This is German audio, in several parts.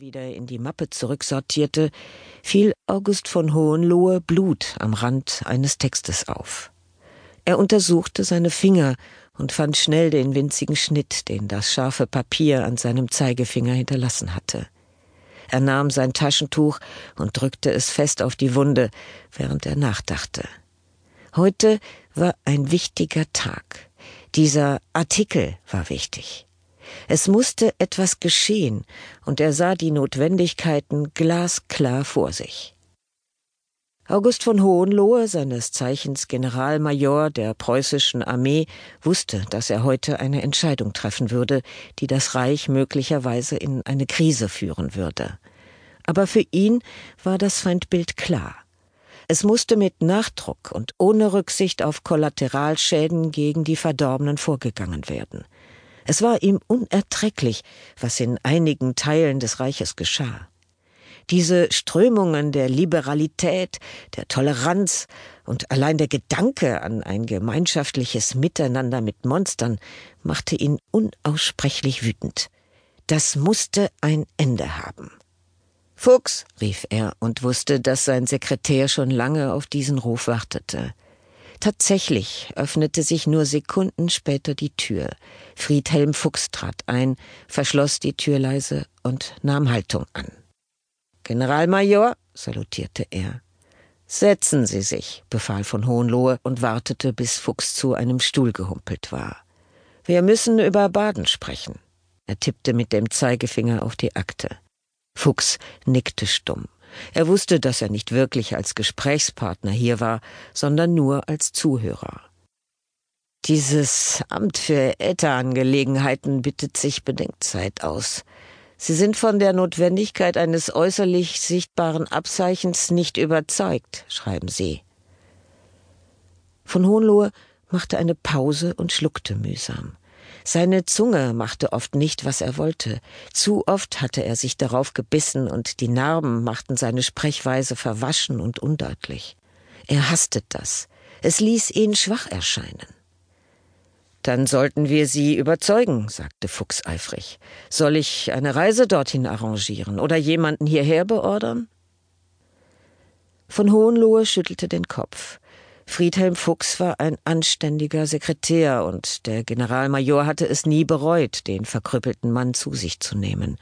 wieder in die Mappe zurücksortierte, fiel August von Hohenlohe Blut am Rand eines Textes auf. Er untersuchte seine Finger und fand schnell den winzigen Schnitt, den das scharfe Papier an seinem Zeigefinger hinterlassen hatte. Er nahm sein Taschentuch und drückte es fest auf die Wunde, während er nachdachte. Heute war ein wichtiger Tag. Dieser Artikel war wichtig. Es musste etwas geschehen, und er sah die Notwendigkeiten glasklar vor sich. August von Hohenlohe, seines Zeichens Generalmajor der preußischen Armee, wusste, dass er heute eine Entscheidung treffen würde, die das Reich möglicherweise in eine Krise führen würde. Aber für ihn war das Feindbild klar. Es musste mit Nachdruck und ohne Rücksicht auf Kollateralschäden gegen die Verdorbenen vorgegangen werden. Es war ihm unerträglich, was in einigen Teilen des Reiches geschah. Diese Strömungen der Liberalität, der Toleranz und allein der Gedanke an ein gemeinschaftliches Miteinander mit Monstern machte ihn unaussprechlich wütend. Das musste ein Ende haben. Fuchs, rief er und wusste, dass sein Sekretär schon lange auf diesen Ruf wartete. Tatsächlich öffnete sich nur Sekunden später die Tür. Friedhelm Fuchs trat ein, verschloss die Tür leise und nahm Haltung an. Generalmajor, salutierte er. Setzen Sie sich, befahl von Hohenlohe und wartete, bis Fuchs zu einem Stuhl gehumpelt war. Wir müssen über Baden sprechen. Er tippte mit dem Zeigefinger auf die Akte. Fuchs nickte stumm. Er wusste, dass er nicht wirklich als Gesprächspartner hier war, sondern nur als Zuhörer. Dieses Amt für Ätherangelegenheiten bittet sich Bedenkzeit aus. Sie sind von der Notwendigkeit eines äußerlich sichtbaren Abzeichens nicht überzeugt, schreiben Sie. Von Hohenlohe machte eine Pause und schluckte mühsam. Seine Zunge machte oft nicht, was er wollte. Zu oft hatte er sich darauf gebissen und die Narben machten seine Sprechweise verwaschen und undeutlich. Er hasste das. Es ließ ihn schwach erscheinen. Dann sollten wir sie überzeugen, sagte Fuchs eifrig. Soll ich eine Reise dorthin arrangieren oder jemanden hierher beordern? Von Hohenlohe schüttelte den Kopf. Friedhelm Fuchs war ein anständiger Sekretär und der Generalmajor hatte es nie bereut, den verkrüppelten Mann zu sich zu nehmen.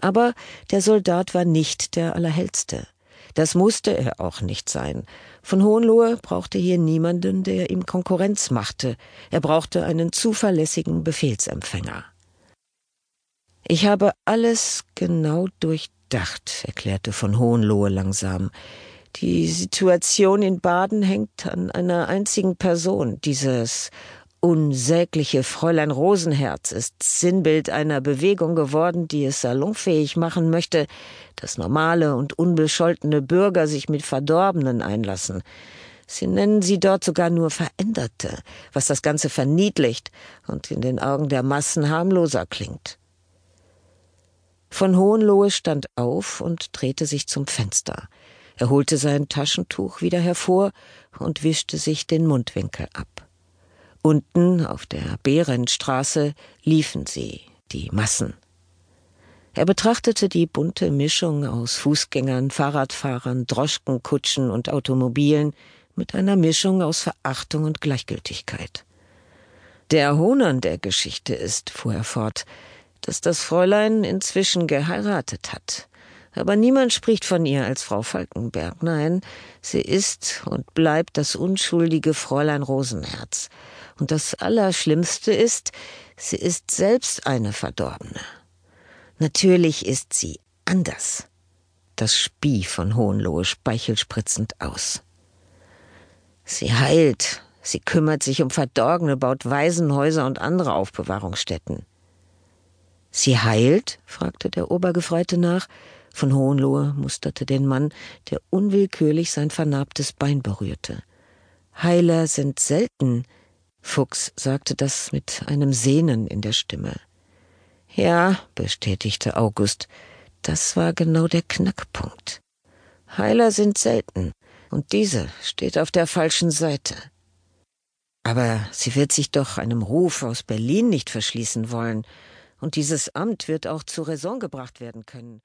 Aber der Soldat war nicht der Allerhellste. Das musste er auch nicht sein. Von Hohenlohe brauchte hier niemanden, der ihm Konkurrenz machte. Er brauchte einen zuverlässigen Befehlsempfänger. Ich habe alles genau durchdacht, erklärte von Hohenlohe langsam. Die Situation in Baden hängt an einer einzigen Person, dieses unsägliche Fräulein Rosenherz ist Sinnbild einer Bewegung geworden, die es salonfähig machen möchte, dass normale und unbescholtene Bürger sich mit Verdorbenen einlassen. Sie nennen sie dort sogar nur Veränderte, was das Ganze verniedlicht und in den Augen der Massen harmloser klingt. Von Hohenlohe stand auf und drehte sich zum Fenster. Er holte sein Taschentuch wieder hervor und wischte sich den Mundwinkel ab. Unten auf der Behrenstraße liefen sie, die Massen. Er betrachtete die bunte Mischung aus Fußgängern, Fahrradfahrern, Droschken, Kutschen und Automobilen mit einer Mischung aus Verachtung und Gleichgültigkeit. Der Hohn der Geschichte ist, fuhr er fort, dass das Fräulein inzwischen geheiratet hat. Aber niemand spricht von ihr als Frau Falkenberg. Nein, sie ist und bleibt das unschuldige Fräulein Rosenherz. Und das Allerschlimmste ist, sie ist selbst eine Verdorbene. Natürlich ist sie anders. Das spie von Hohenlohe speichelspritzend aus. Sie heilt, sie kümmert sich um Verdorbene, baut Waisenhäuser und andere Aufbewahrungsstätten. Sie heilt? fragte der Obergefreite nach. Von Hohenlohe musterte den Mann, der unwillkürlich sein vernarbtes Bein berührte. Heiler sind selten. Fuchs sagte das mit einem Sehnen in der Stimme. Ja, bestätigte August, das war genau der Knackpunkt. Heiler sind selten, und diese steht auf der falschen Seite. Aber sie wird sich doch einem Ruf aus Berlin nicht verschließen wollen, und dieses Amt wird auch zur Raison gebracht werden können.